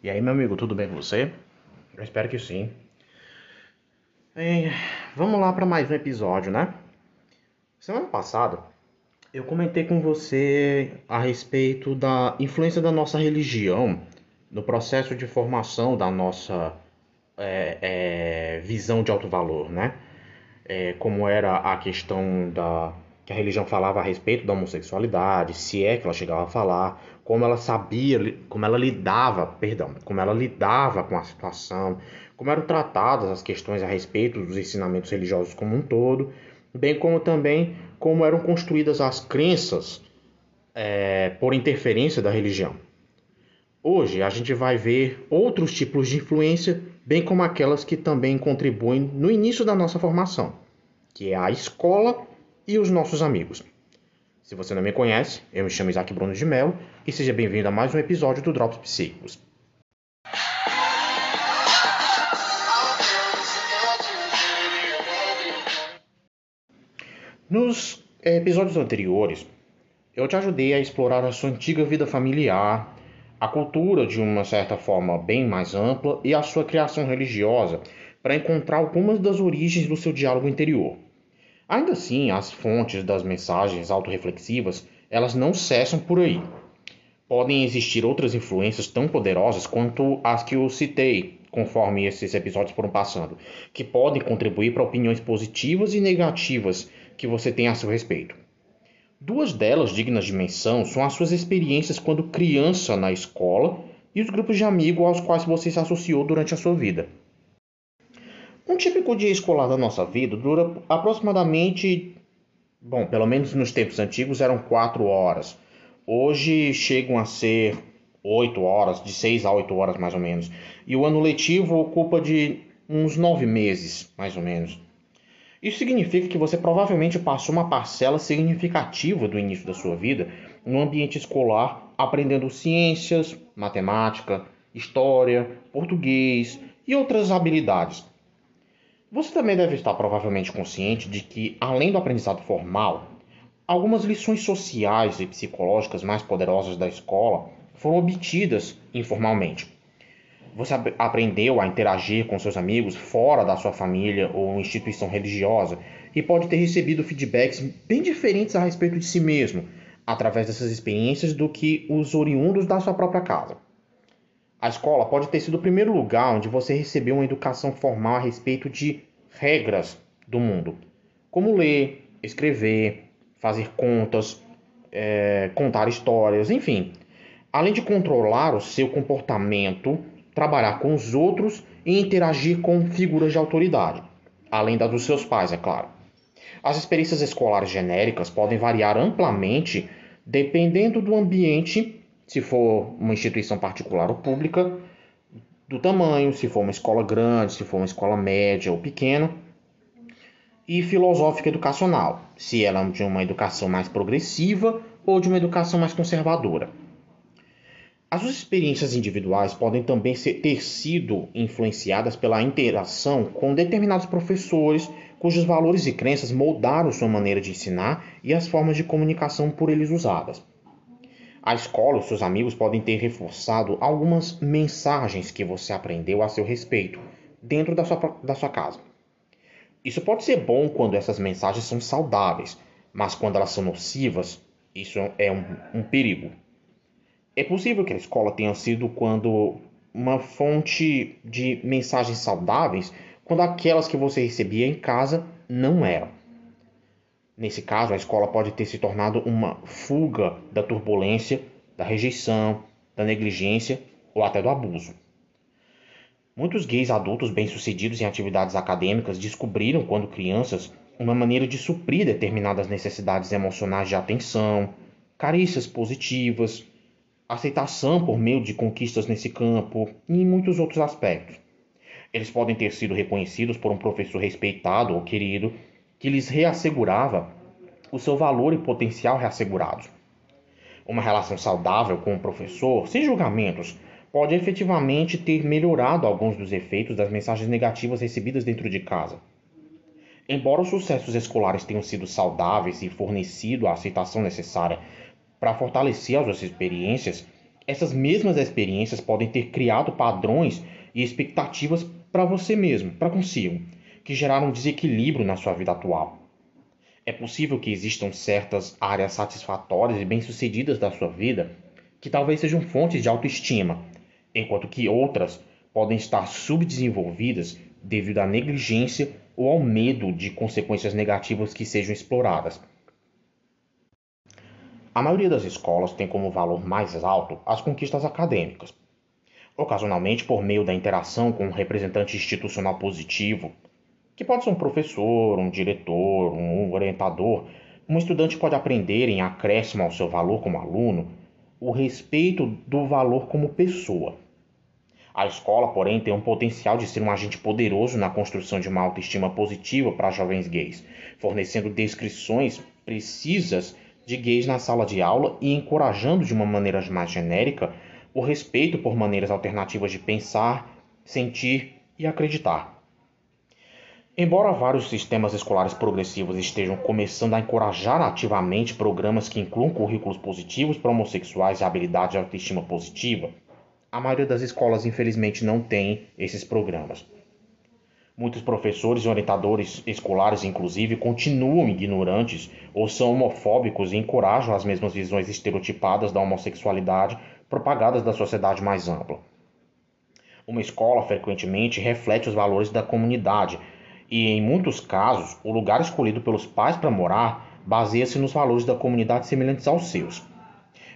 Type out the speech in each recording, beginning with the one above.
E aí, meu amigo, tudo bem com você? Eu espero que sim. E, vamos lá para mais um episódio, né? Semana passada eu comentei com você a respeito da influência da nossa religião no processo de formação da nossa é, é, visão de alto valor, né? É, como era a questão da que a religião falava a respeito da homossexualidade, se é que ela chegava a falar, como ela sabia, como ela lidava, perdão, como ela lidava com a situação, como eram tratadas as questões a respeito dos ensinamentos religiosos como um todo, bem como também como eram construídas as crenças é, por interferência da religião. Hoje a gente vai ver outros tipos de influência, bem como aquelas que também contribuem no início da nossa formação, que é a escola e os nossos amigos. Se você não me conhece, eu me chamo Isaac Bruno de Mello e seja bem-vindo a mais um episódio do Drops Psíquicos. Nos episódios anteriores, eu te ajudei a explorar a sua antiga vida familiar, a cultura de uma certa forma bem mais ampla e a sua criação religiosa para encontrar algumas das origens do seu diálogo interior. Ainda assim, as fontes das mensagens autorreflexivas, elas não cessam por aí. Podem existir outras influências tão poderosas quanto as que eu citei, conforme esses episódios foram passando, que podem contribuir para opiniões positivas e negativas que você tem a seu respeito. Duas delas dignas de menção são as suas experiências quando criança na escola e os grupos de amigos aos quais você se associou durante a sua vida. Um típico dia escolar da nossa vida dura aproximadamente, bom, pelo menos nos tempos antigos eram quatro horas. Hoje chegam a ser oito horas, de seis a oito horas mais ou menos. E o ano letivo ocupa de uns nove meses, mais ou menos. Isso significa que você provavelmente passou uma parcela significativa do início da sua vida no ambiente escolar, aprendendo ciências, matemática, história, português e outras habilidades você também deve estar provavelmente consciente de que, além do aprendizado formal, algumas lições sociais e psicológicas mais poderosas da escola foram obtidas informalmente. Você aprendeu a interagir com seus amigos fora da sua família ou instituição religiosa e pode ter recebido feedbacks bem diferentes a respeito de si mesmo, através dessas experiências, do que os oriundos da sua própria casa. A escola pode ter sido o primeiro lugar onde você recebeu uma educação formal a respeito de regras do mundo, como ler, escrever, fazer contas, é, contar histórias, enfim. Além de controlar o seu comportamento, trabalhar com os outros e interagir com figuras de autoridade, além das dos seus pais, é claro. As experiências escolares genéricas podem variar amplamente dependendo do ambiente se for uma instituição particular ou pública, do tamanho, se for uma escola grande, se for uma escola média ou pequena, e filosófica educacional, se ela é de uma educação mais progressiva ou de uma educação mais conservadora. As suas experiências individuais podem também ser, ter sido influenciadas pela interação com determinados professores cujos valores e crenças moldaram sua maneira de ensinar e as formas de comunicação por eles usadas. A escola, os seus amigos podem ter reforçado algumas mensagens que você aprendeu a seu respeito dentro da sua, da sua casa. Isso pode ser bom quando essas mensagens são saudáveis, mas quando elas são nocivas, isso é um, um perigo. É possível que a escola tenha sido quando uma fonte de mensagens saudáveis, quando aquelas que você recebia em casa não eram. Nesse caso, a escola pode ter se tornado uma fuga da turbulência, da rejeição, da negligência ou até do abuso. Muitos gays adultos bem-sucedidos em atividades acadêmicas descobriram, quando crianças, uma maneira de suprir determinadas necessidades emocionais de atenção, carícias positivas, aceitação por meio de conquistas nesse campo e em muitos outros aspectos. Eles podem ter sido reconhecidos por um professor respeitado ou querido que lhes reassegurava o seu valor e potencial reassegurados. Uma relação saudável com o professor, sem julgamentos, pode efetivamente ter melhorado alguns dos efeitos das mensagens negativas recebidas dentro de casa. Embora os sucessos escolares tenham sido saudáveis e fornecido a aceitação necessária para fortalecer as suas experiências, essas mesmas experiências podem ter criado padrões e expectativas para você mesmo, para consigo, que geraram desequilíbrio na sua vida atual. É possível que existam certas áreas satisfatórias e bem-sucedidas da sua vida que talvez sejam fontes de autoestima, enquanto que outras podem estar subdesenvolvidas devido à negligência ou ao medo de consequências negativas que sejam exploradas. A maioria das escolas tem como valor mais alto as conquistas acadêmicas, ocasionalmente por meio da interação com um representante institucional positivo, que pode ser um professor, um diretor, um orientador. Um estudante pode aprender em acréscimo ao seu valor como aluno o respeito do valor como pessoa. A escola, porém, tem um potencial de ser um agente poderoso na construção de uma autoestima positiva para jovens gays, fornecendo descrições precisas de gays na sala de aula e encorajando de uma maneira mais genérica o respeito por maneiras alternativas de pensar, sentir e acreditar. Embora vários sistemas escolares progressivos estejam começando a encorajar ativamente programas que incluam currículos positivos para homossexuais e habilidade de autoestima positiva, a maioria das escolas infelizmente não tem esses programas. Muitos professores e orientadores escolares, inclusive, continuam ignorantes ou são homofóbicos e encorajam as mesmas visões estereotipadas da homossexualidade propagadas da sociedade mais ampla. Uma escola frequentemente reflete os valores da comunidade e, em muitos casos, o lugar escolhido pelos pais para morar baseia-se nos valores da comunidade semelhantes aos seus.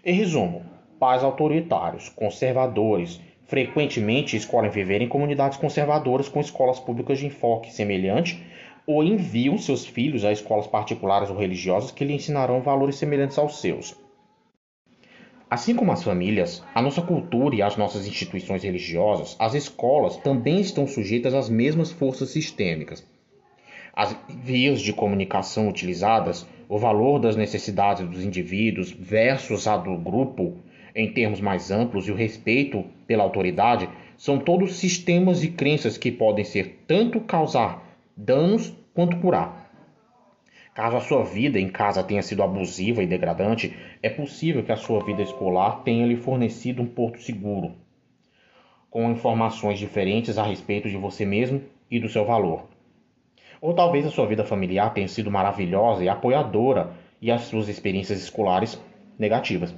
Em resumo, pais autoritários, conservadores, frequentemente escolhem viver em comunidades conservadoras com escolas públicas de enfoque semelhante ou enviam seus filhos a escolas particulares ou religiosas que lhe ensinarão valores semelhantes aos seus. Assim como as famílias, a nossa cultura e as nossas instituições religiosas, as escolas também estão sujeitas às mesmas forças sistêmicas. As vias de comunicação utilizadas, o valor das necessidades dos indivíduos versus a do grupo, em termos mais amplos, e o respeito pela autoridade são todos sistemas de crenças que podem ser tanto causar danos quanto curar. Caso a sua vida em casa tenha sido abusiva e degradante, é possível que a sua vida escolar tenha lhe fornecido um porto seguro, com informações diferentes a respeito de você mesmo e do seu valor. Ou talvez a sua vida familiar tenha sido maravilhosa e apoiadora e as suas experiências escolares negativas.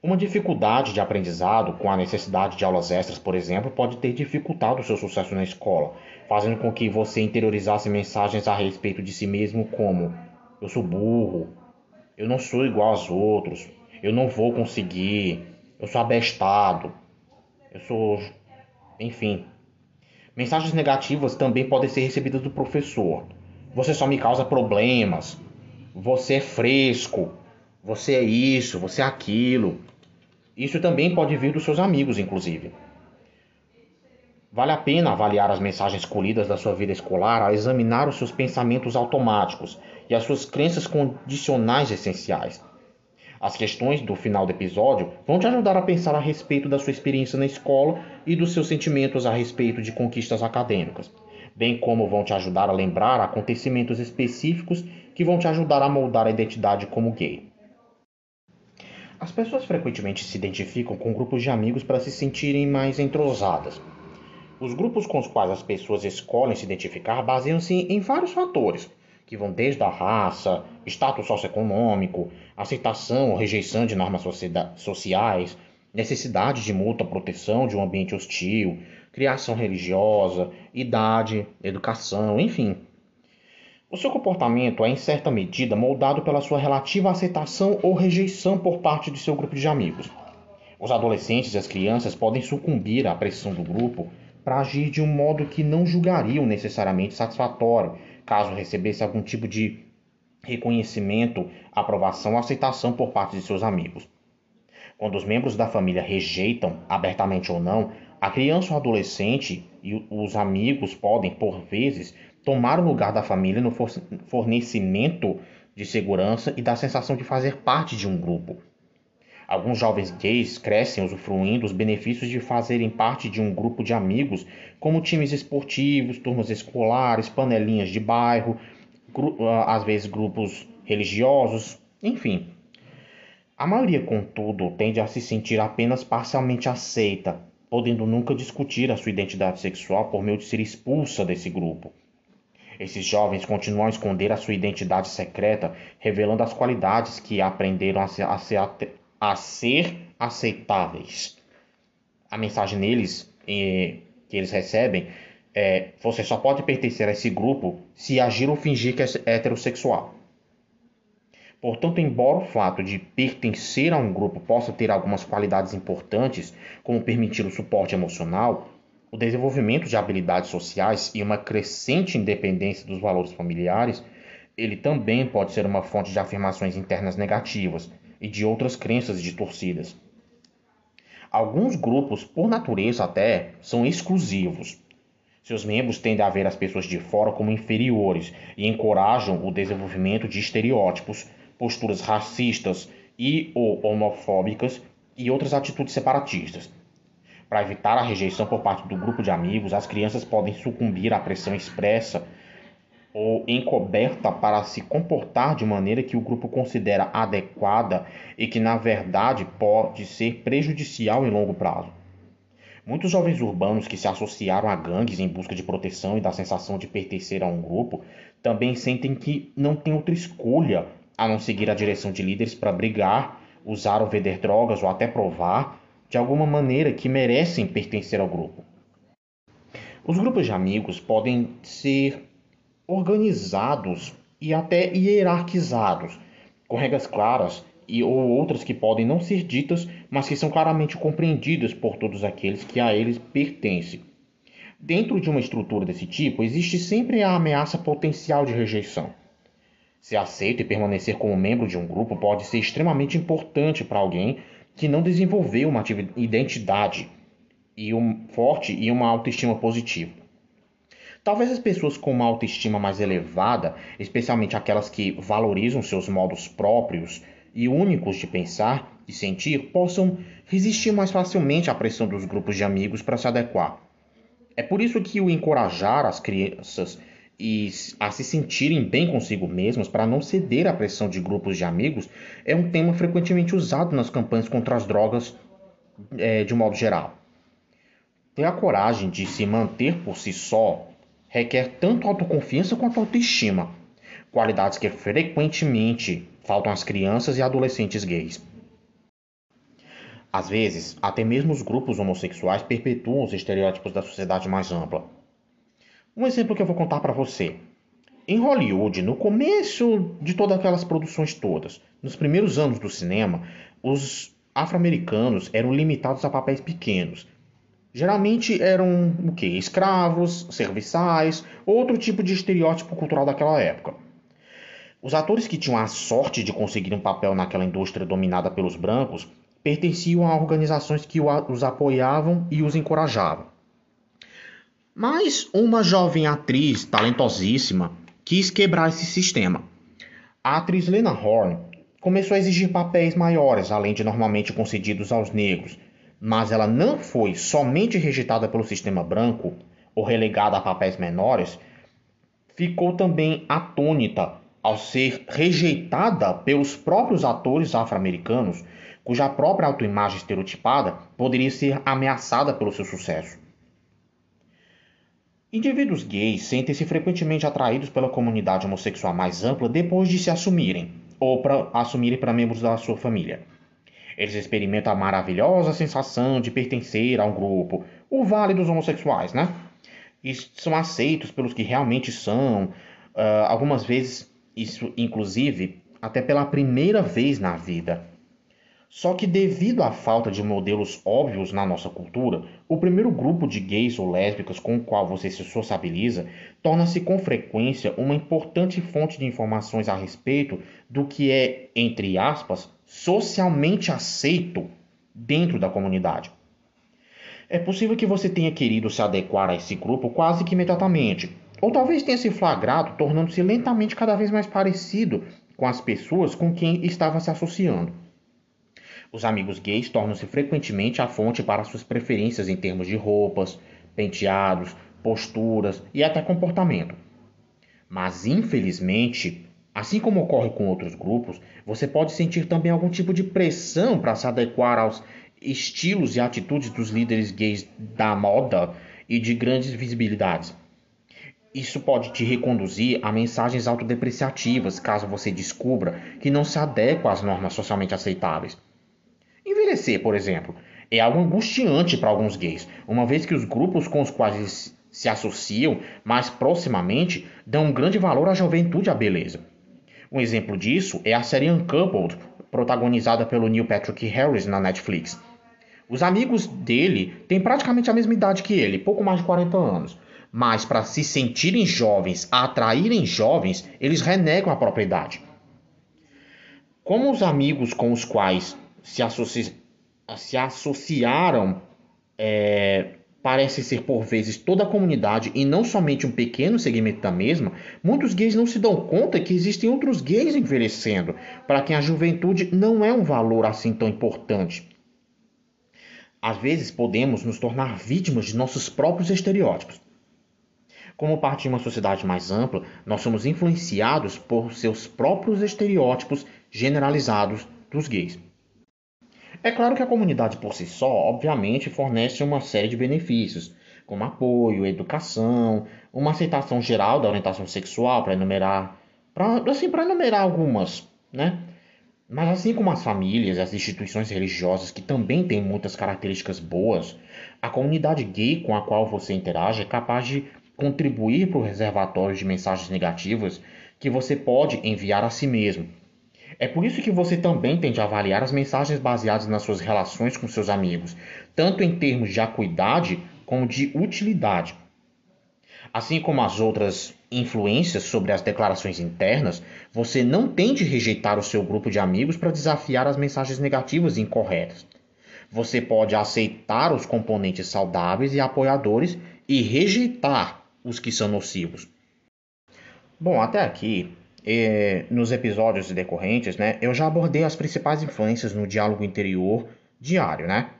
Uma dificuldade de aprendizado, com a necessidade de aulas extras, por exemplo, pode ter dificultado o seu sucesso na escola, fazendo com que você interiorizasse mensagens a respeito de si mesmo como: eu sou burro, eu não sou igual aos outros, eu não vou conseguir, eu sou abestado, eu sou. Enfim. Mensagens negativas também podem ser recebidas do professor. Você só me causa problemas. Você é fresco. Você é isso, você é aquilo. Isso também pode vir dos seus amigos, inclusive. Vale a pena avaliar as mensagens colhidas da sua vida escolar a examinar os seus pensamentos automáticos e as suas crenças condicionais essenciais. As questões do final do episódio vão te ajudar a pensar a respeito da sua experiência na escola e dos seus sentimentos a respeito de conquistas acadêmicas, bem como vão te ajudar a lembrar acontecimentos específicos que vão te ajudar a moldar a identidade como gay. As pessoas frequentemente se identificam com grupos de amigos para se sentirem mais entrosadas. Os grupos com os quais as pessoas escolhem se identificar baseiam-se em vários fatores, que vão desde a raça, status socioeconômico, aceitação ou rejeição de normas sociais, necessidade de mútua proteção de um ambiente hostil, criação religiosa, idade, educação, enfim. O seu comportamento é, em certa medida, moldado pela sua relativa aceitação ou rejeição por parte de seu grupo de amigos. Os adolescentes e as crianças podem sucumbir à pressão do grupo para agir de um modo que não julgariam necessariamente satisfatório, caso recebesse algum tipo de reconhecimento, aprovação ou aceitação por parte de seus amigos. Quando os membros da família rejeitam, abertamente ou não, a criança ou adolescente e os amigos podem, por vezes, tomar o lugar da família no fornecimento de segurança e da sensação de fazer parte de um grupo. Alguns jovens gays crescem usufruindo os benefícios de fazerem parte de um grupo de amigos, como times esportivos, turmas escolares, panelinhas de bairro, às vezes grupos religiosos, enfim. A maioria, contudo, tende a se sentir apenas parcialmente aceita, podendo nunca discutir a sua identidade sexual por meio de ser expulsa desse grupo. Esses jovens continuam a esconder a sua identidade secreta, revelando as qualidades que aprenderam a ser, a ser, a ser aceitáveis. A mensagem neles, que eles recebem é: você só pode pertencer a esse grupo se agir ou fingir que é heterossexual. Portanto, embora o fato de pertencer a um grupo possa ter algumas qualidades importantes, como permitir o suporte emocional, o desenvolvimento de habilidades sociais e uma crescente independência dos valores familiares, ele também pode ser uma fonte de afirmações internas negativas e de outras crenças distorcidas. Alguns grupos, por natureza até, são exclusivos. Seus membros tendem a ver as pessoas de fora como inferiores e encorajam o desenvolvimento de estereótipos posturas racistas e ou homofóbicas e outras atitudes separatistas. Para evitar a rejeição por parte do grupo de amigos, as crianças podem sucumbir à pressão expressa ou encoberta para se comportar de maneira que o grupo considera adequada e que, na verdade, pode ser prejudicial em longo prazo. Muitos jovens urbanos que se associaram a gangues em busca de proteção e da sensação de pertencer a um grupo também sentem que não têm outra escolha a não seguir a direção de líderes para brigar, usar ou vender drogas ou até provar, de alguma maneira, que merecem pertencer ao grupo. Os grupos de amigos podem ser organizados e até hierarquizados, com regras claras e ou outras que podem não ser ditas, mas que são claramente compreendidas por todos aqueles que a eles pertencem. Dentro de uma estrutura desse tipo, existe sempre a ameaça potencial de rejeição. Ser aceito e permanecer como membro de um grupo pode ser extremamente importante para alguém que não desenvolveu uma identidade e um forte e uma autoestima positiva. Talvez as pessoas com uma autoestima mais elevada, especialmente aquelas que valorizam seus modos próprios e únicos de pensar e sentir, possam resistir mais facilmente à pressão dos grupos de amigos para se adequar. É por isso que o encorajar as crianças e a se sentirem bem consigo mesmos para não ceder à pressão de grupos de amigos é um tema frequentemente usado nas campanhas contra as drogas é, de modo geral. Ter a coragem de se manter por si só requer tanto autoconfiança quanto autoestima, qualidades que frequentemente faltam às crianças e adolescentes gays. Às vezes, até mesmo os grupos homossexuais perpetuam os estereótipos da sociedade mais ampla um exemplo que eu vou contar para você. Em Hollywood, no começo de todas aquelas produções todas, nos primeiros anos do cinema, os afro-americanos eram limitados a papéis pequenos. Geralmente eram o quê? Escravos, serviçais, outro tipo de estereótipo cultural daquela época. Os atores que tinham a sorte de conseguir um papel naquela indústria dominada pelos brancos pertenciam a organizações que os apoiavam e os encorajavam. Mas uma jovem atriz talentosíssima quis quebrar esse sistema. A atriz Lena Horne começou a exigir papéis maiores, além de normalmente concedidos aos negros, mas ela não foi somente rejeitada pelo sistema branco ou relegada a papéis menores, ficou também atônita ao ser rejeitada pelos próprios atores afro-americanos, cuja própria autoimagem estereotipada poderia ser ameaçada pelo seu sucesso. Indivíduos gays sentem-se frequentemente atraídos pela comunidade homossexual mais ampla depois de se assumirem, ou para assumirem para membros da sua família. Eles experimentam a maravilhosa sensação de pertencer a um grupo, o vale dos homossexuais, né? E são aceitos pelos que realmente são, uh, algumas vezes, isso inclusive, até pela primeira vez na vida. Só que, devido à falta de modelos óbvios na nossa cultura, o primeiro grupo de gays ou lésbicas com o qual você se sociabiliza torna-se com frequência uma importante fonte de informações a respeito do que é, entre aspas, socialmente aceito dentro da comunidade. É possível que você tenha querido se adequar a esse grupo quase que imediatamente, ou talvez tenha se flagrado tornando-se lentamente cada vez mais parecido com as pessoas com quem estava se associando. Os amigos gays tornam-se frequentemente a fonte para suas preferências em termos de roupas, penteados, posturas e até comportamento. Mas, infelizmente, Assim como ocorre com outros grupos, você pode sentir também algum tipo de pressão para se adequar aos estilos e atitudes dos líderes gays da moda e de grandes visibilidades. Isso pode te reconduzir a mensagens autodepreciativas, caso você descubra que não se adequa às normas socialmente aceitáveis. Envelhecer, por exemplo, é algo angustiante para alguns gays, uma vez que os grupos com os quais se associam mais proximamente dão um grande valor à juventude e à beleza. Um exemplo disso é a série Uncoupled, protagonizada pelo Neil Patrick Harris na Netflix. Os amigos dele têm praticamente a mesma idade que ele, pouco mais de 40 anos. Mas para se sentirem jovens, atraírem jovens, eles renegam a própria idade. Como os amigos com os quais se, associ... se associaram é, parece ser por vezes toda a comunidade e não somente um pequeno segmento da mesma, muitos gays não se dão conta que existem outros gays envelhecendo, para quem a juventude não é um valor assim tão importante. Às vezes podemos nos tornar vítimas de nossos próprios estereótipos. Como parte de uma sociedade mais ampla, nós somos influenciados por seus próprios estereótipos generalizados dos gays. É claro que a comunidade por si só, obviamente, fornece uma série de benefícios, como apoio, educação, uma aceitação geral da orientação sexual, para enumerar, para assim, para enumerar algumas, né? Mas assim como as famílias e as instituições religiosas, que também têm muitas características boas, a comunidade gay com a qual você interage é capaz de contribuir para o reservatório de mensagens negativas que você pode enviar a si mesmo. É por isso que você também tem de avaliar as mensagens baseadas nas suas relações com seus amigos, tanto em termos de acuidade como de utilidade. Assim como as outras influências sobre as declarações internas, você não tem de rejeitar o seu grupo de amigos para desafiar as mensagens negativas e incorretas. Você pode aceitar os componentes saudáveis e apoiadores e rejeitar os que são nocivos. Bom, até aqui, eh, nos episódios decorrentes, né, eu já abordei as principais influências no diálogo interior diário, né?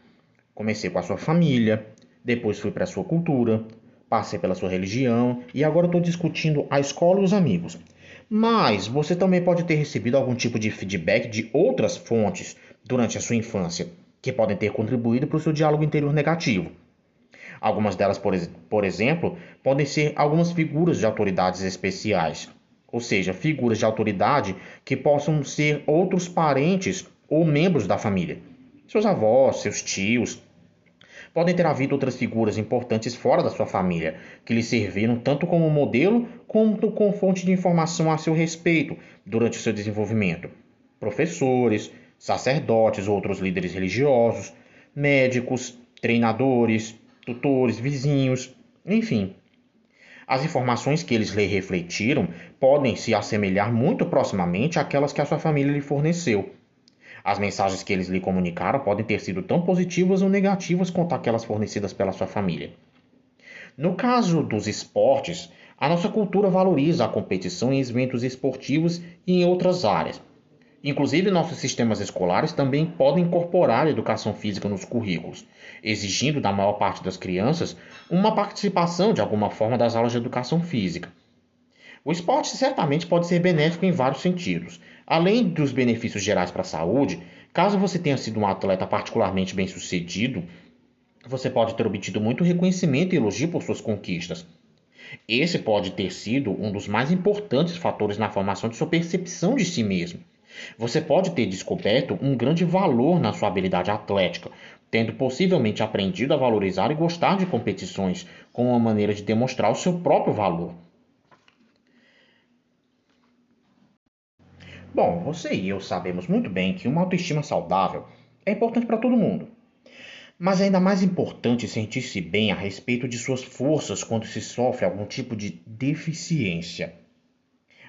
Comecei com a sua família, depois fui para a sua cultura, passei pela sua religião e agora estou discutindo a escola e os amigos. Mas você também pode ter recebido algum tipo de feedback de outras fontes durante a sua infância, que podem ter contribuído para o seu diálogo interior negativo. Algumas delas, por, por exemplo, podem ser algumas figuras de autoridades especiais, ou seja, figuras de autoridade que possam ser outros parentes ou membros da família. Seus avós, seus tios, Podem ter havido outras figuras importantes fora da sua família, que lhe serviram tanto como modelo quanto como fonte de informação a seu respeito durante o seu desenvolvimento. Professores, sacerdotes ou outros líderes religiosos, médicos, treinadores, tutores, vizinhos, enfim. As informações que eles lhe refletiram podem se assemelhar muito proximamente àquelas que a sua família lhe forneceu as mensagens que eles lhe comunicaram podem ter sido tão positivas ou negativas quanto aquelas fornecidas pela sua família. No caso dos esportes, a nossa cultura valoriza a competição em eventos esportivos e em outras áreas. Inclusive, nossos sistemas escolares também podem incorporar a educação física nos currículos, exigindo da maior parte das crianças uma participação de alguma forma das aulas de educação física. O esporte certamente pode ser benéfico em vários sentidos, Além dos benefícios gerais para a saúde, caso você tenha sido um atleta particularmente bem sucedido, você pode ter obtido muito reconhecimento e elogio por suas conquistas. Esse pode ter sido um dos mais importantes fatores na formação de sua percepção de si mesmo. Você pode ter descoberto um grande valor na sua habilidade atlética, tendo possivelmente aprendido a valorizar e gostar de competições como uma maneira de demonstrar o seu próprio valor. Bom, você e eu sabemos muito bem que uma autoestima saudável é importante para todo mundo. Mas é ainda mais importante sentir-se bem a respeito de suas forças quando se sofre algum tipo de deficiência.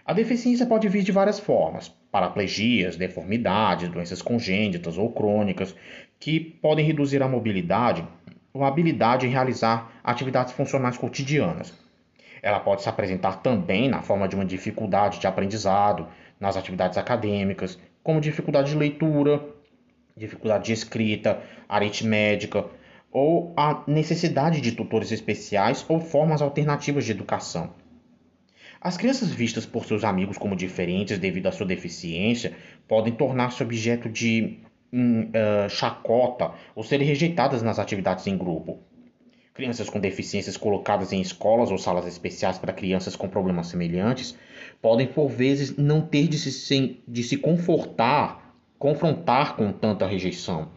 A deficiência pode vir de várias formas: paraplegias, deformidades, doenças congênitas ou crônicas, que podem reduzir a mobilidade ou a habilidade em realizar atividades funcionais cotidianas. Ela pode se apresentar também na forma de uma dificuldade de aprendizado, nas atividades acadêmicas, como dificuldade de leitura, dificuldade de escrita, aritmética, ou a necessidade de tutores especiais ou formas alternativas de educação. As crianças vistas por seus amigos como diferentes devido à sua deficiência podem tornar-se objeto de uh, chacota ou serem rejeitadas nas atividades em grupo. Crianças com deficiências colocadas em escolas ou salas especiais para crianças com problemas semelhantes podem, por vezes, não ter de se, de se confortar, confrontar com tanta rejeição.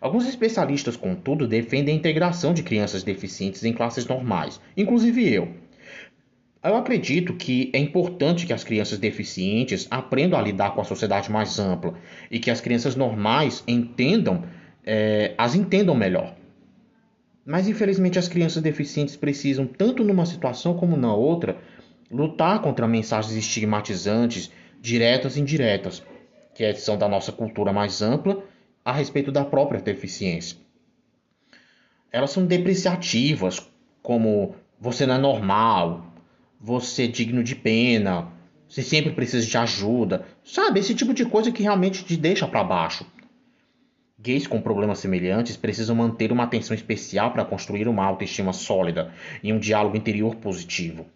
Alguns especialistas, contudo, defendem a integração de crianças deficientes em classes normais, inclusive eu. Eu acredito que é importante que as crianças deficientes aprendam a lidar com a sociedade mais ampla e que as crianças normais entendam, é, as entendam melhor. Mas infelizmente as crianças deficientes precisam, tanto numa situação como na outra, lutar contra mensagens estigmatizantes, diretas e indiretas, que são da nossa cultura mais ampla a respeito da própria deficiência. Elas são depreciativas, como você não é normal, você é digno de pena, você sempre precisa de ajuda, sabe? Esse tipo de coisa que realmente te deixa para baixo. Gays com problemas semelhantes precisam manter uma atenção especial para construir uma autoestima sólida e um diálogo interior positivo.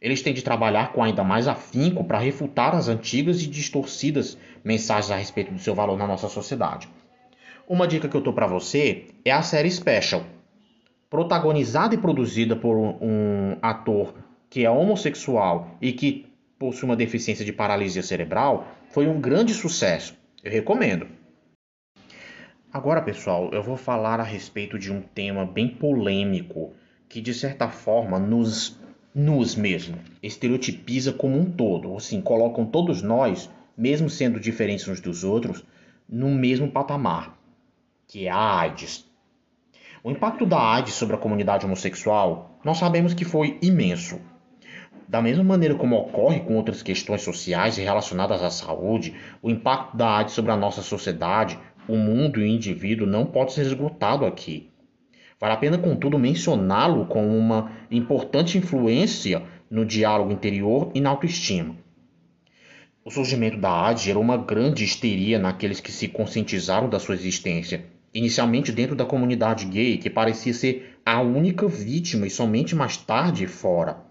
Eles têm de trabalhar com ainda mais afinco para refutar as antigas e distorcidas mensagens a respeito do seu valor na nossa sociedade. Uma dica que eu dou para você é a série Special, protagonizada e produzida por um ator que é homossexual e que possui uma deficiência de paralisia cerebral, foi um grande sucesso. Eu recomendo. Agora, pessoal, eu vou falar a respeito de um tema bem polêmico que de certa forma nos nos mesmo estereotipiza como um todo, assim, colocam todos nós, mesmo sendo diferentes uns dos outros, no mesmo patamar, que é a AIDS. O impacto da AIDS sobre a comunidade homossexual, nós sabemos que foi imenso. Da mesma maneira como ocorre com outras questões sociais relacionadas à saúde, o impacto da AIDS sobre a nossa sociedade, o mundo e o indivíduo não pode ser esgotado aqui. Vale a pena, contudo, mencioná-lo como uma importante influência no diálogo interior e na autoestima. O surgimento da AIDS gerou uma grande histeria naqueles que se conscientizaram da sua existência, inicialmente dentro da comunidade gay, que parecia ser a única vítima e somente mais tarde fora.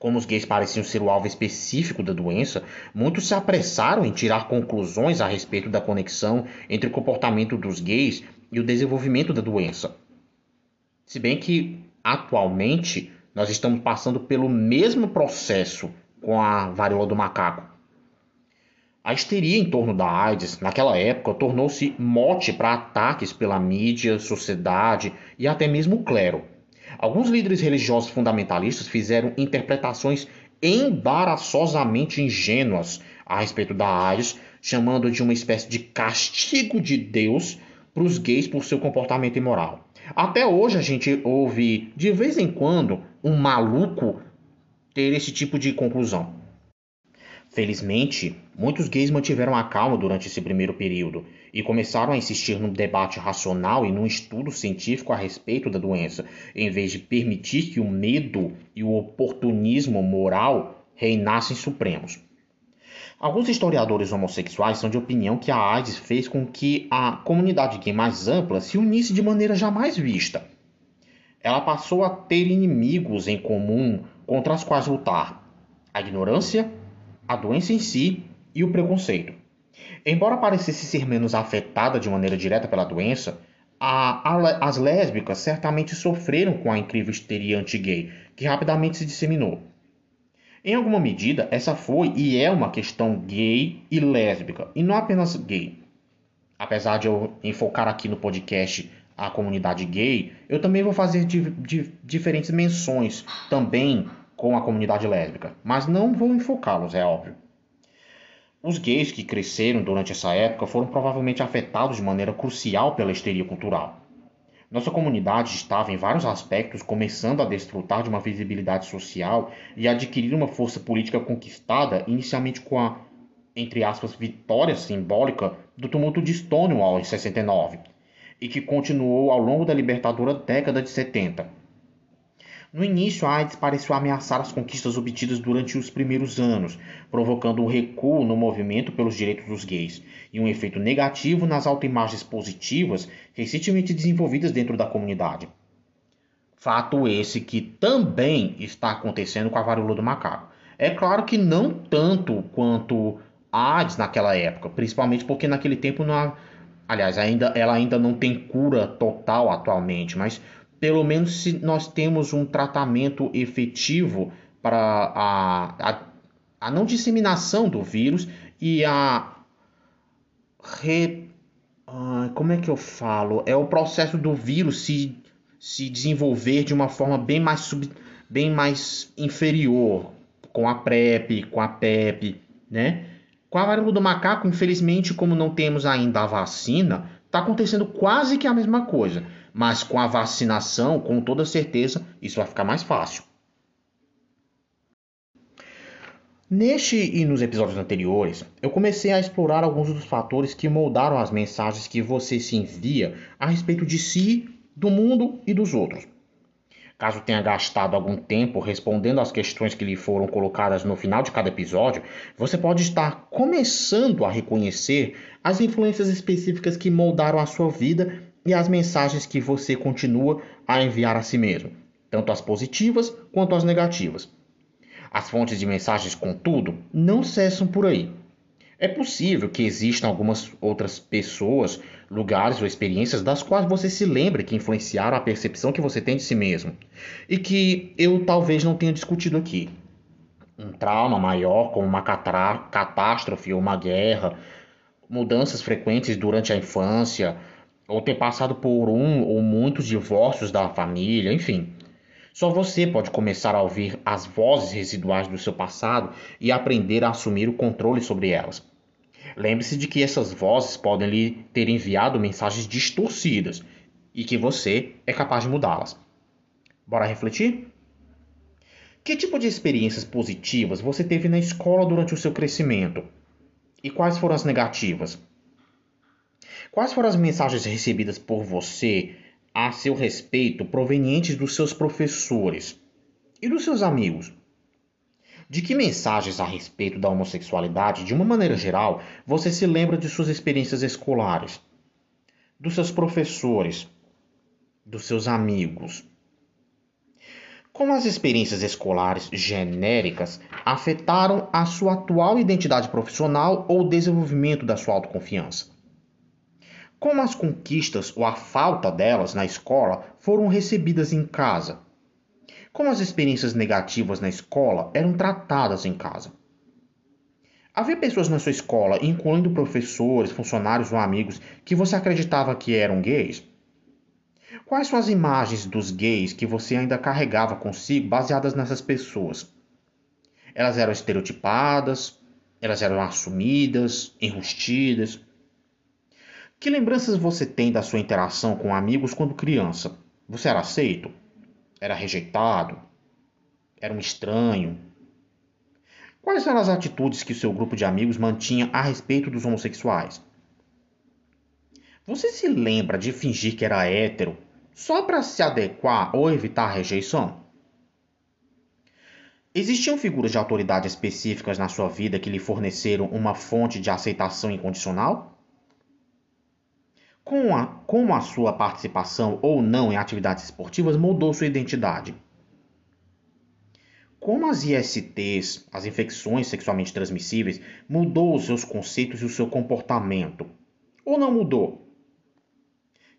Como os gays pareciam ser o alvo específico da doença, muitos se apressaram em tirar conclusões a respeito da conexão entre o comportamento dos gays e o desenvolvimento da doença. Se bem que, atualmente, nós estamos passando pelo mesmo processo com a varíola do macaco. A histeria em torno da AIDS, naquela época, tornou-se mote para ataques pela mídia, sociedade e até mesmo o clero. Alguns líderes religiosos fundamentalistas fizeram interpretações embaraçosamente ingênuas a respeito da AIDS, chamando de uma espécie de castigo de Deus para os gays por seu comportamento imoral. Até hoje a gente ouve, de vez em quando, um maluco ter esse tipo de conclusão. Felizmente, muitos gays mantiveram a calma durante esse primeiro período e começaram a insistir num debate racional e num estudo científico a respeito da doença, em vez de permitir que o medo e o oportunismo moral reinassem supremos. Alguns historiadores homossexuais são de opinião que a AIDS fez com que a comunidade gay mais ampla se unisse de maneira jamais vista. Ela passou a ter inimigos em comum contra os quais lutar: a ignorância, a doença em si e o preconceito. Embora parecesse ser menos afetada de maneira direta pela doença, a, a, as lésbicas certamente sofreram com a incrível histeria anti-gay, que rapidamente se disseminou. Em alguma medida, essa foi e é uma questão gay e lésbica, e não apenas gay. Apesar de eu enfocar aqui no podcast a comunidade gay, eu também vou fazer di di diferentes menções também com a comunidade lésbica, mas não vou enfocá-los, é óbvio. Os gays que cresceram durante essa época foram provavelmente afetados de maneira crucial pela histeria cultural. Nossa comunidade estava, em vários aspectos, começando a desfrutar de uma visibilidade social e adquirir uma força política conquistada inicialmente com a, entre aspas, vitória simbólica do tumulto de Stonewall em 69, e que continuou ao longo da libertadora década de 70 no início, a AIDS pareceu ameaçar as conquistas obtidas durante os primeiros anos, provocando um recuo no movimento pelos direitos dos gays e um efeito negativo nas autoimagens positivas recentemente desenvolvidas dentro da comunidade. Fato esse que também está acontecendo com a varíola do macaco. É claro que não tanto quanto a AIDS naquela época, principalmente porque naquele tempo não há, aliás, ainda ela ainda não tem cura total atualmente, mas pelo menos se nós temos um tratamento efetivo para a, a, a não disseminação do vírus e a re, ah, como é que eu falo? É o processo do vírus se se desenvolver de uma forma bem mais, sub, bem mais inferior, com a PrEP, com a PEP, né? Com a varíola do macaco, infelizmente, como não temos ainda a vacina, está acontecendo quase que a mesma coisa. Mas com a vacinação, com toda certeza, isso vai ficar mais fácil. Neste e nos episódios anteriores, eu comecei a explorar alguns dos fatores que moldaram as mensagens que você se envia a respeito de si do mundo e dos outros. Caso tenha gastado algum tempo respondendo às questões que lhe foram colocadas no final de cada episódio, você pode estar começando a reconhecer as influências específicas que moldaram a sua vida e as mensagens que você continua a enviar a si mesmo, tanto as positivas quanto as negativas. As fontes de mensagens, contudo, não cessam por aí. É possível que existam algumas outras pessoas lugares ou experiências das quais você se lembre que influenciaram a percepção que você tem de si mesmo e que eu talvez não tenha discutido aqui. Um trauma maior, como uma catástrofe ou uma guerra, mudanças frequentes durante a infância, ou ter passado por um ou muitos divórcios da família, enfim. Só você pode começar a ouvir as vozes residuais do seu passado e aprender a assumir o controle sobre elas. Lembre-se de que essas vozes podem lhe ter enviado mensagens distorcidas e que você é capaz de mudá-las. Bora refletir? Que tipo de experiências positivas você teve na escola durante o seu crescimento? E quais foram as negativas? Quais foram as mensagens recebidas por você a seu respeito provenientes dos seus professores e dos seus amigos? De que mensagens a respeito da homossexualidade, de uma maneira geral, você se lembra de suas experiências escolares, dos seus professores, dos seus amigos? Como as experiências escolares genéricas afetaram a sua atual identidade profissional ou o desenvolvimento da sua autoconfiança? Como as conquistas ou a falta delas na escola foram recebidas em casa? como as experiências negativas na escola eram tratadas em casa. Havia pessoas na sua escola, incluindo professores, funcionários ou amigos, que você acreditava que eram gays? Quais são as imagens dos gays que você ainda carregava consigo baseadas nessas pessoas? Elas eram estereotipadas, elas eram assumidas, enrustidas. Que lembranças você tem da sua interação com amigos quando criança? Você era aceito? Era rejeitado? Era um estranho? Quais eram as atitudes que o seu grupo de amigos mantinha a respeito dos homossexuais? Você se lembra de fingir que era hétero só para se adequar ou evitar a rejeição? Existiam figuras de autoridade específicas na sua vida que lhe forneceram uma fonte de aceitação incondicional? Com a, como a sua participação ou não em atividades esportivas mudou sua identidade? Como as ISTs, as infecções sexualmente transmissíveis, mudou os seus conceitos e o seu comportamento? Ou não mudou?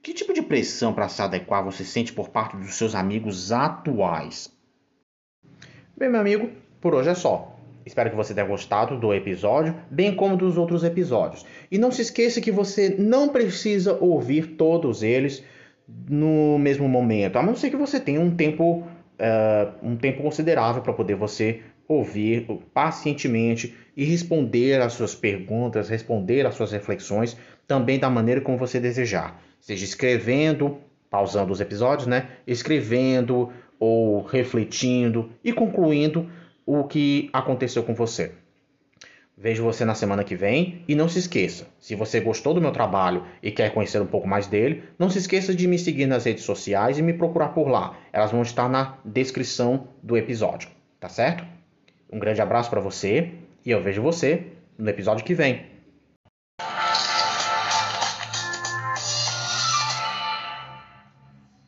Que tipo de pressão para se adequar você sente por parte dos seus amigos atuais? Bem, meu amigo, por hoje é só. Espero que você tenha gostado do episódio, bem como dos outros episódios. E não se esqueça que você não precisa ouvir todos eles no mesmo momento, a não ser que você tenha um tempo, uh, um tempo considerável para poder você ouvir pacientemente e responder às suas perguntas, responder às suas reflexões, também da maneira como você desejar. Seja escrevendo, pausando os episódios, né? Escrevendo ou refletindo e concluindo o que aconteceu com você. Vejo você na semana que vem e não se esqueça, se você gostou do meu trabalho e quer conhecer um pouco mais dele, não se esqueça de me seguir nas redes sociais e me procurar por lá. Elas vão estar na descrição do episódio, tá certo? Um grande abraço para você e eu vejo você no episódio que vem.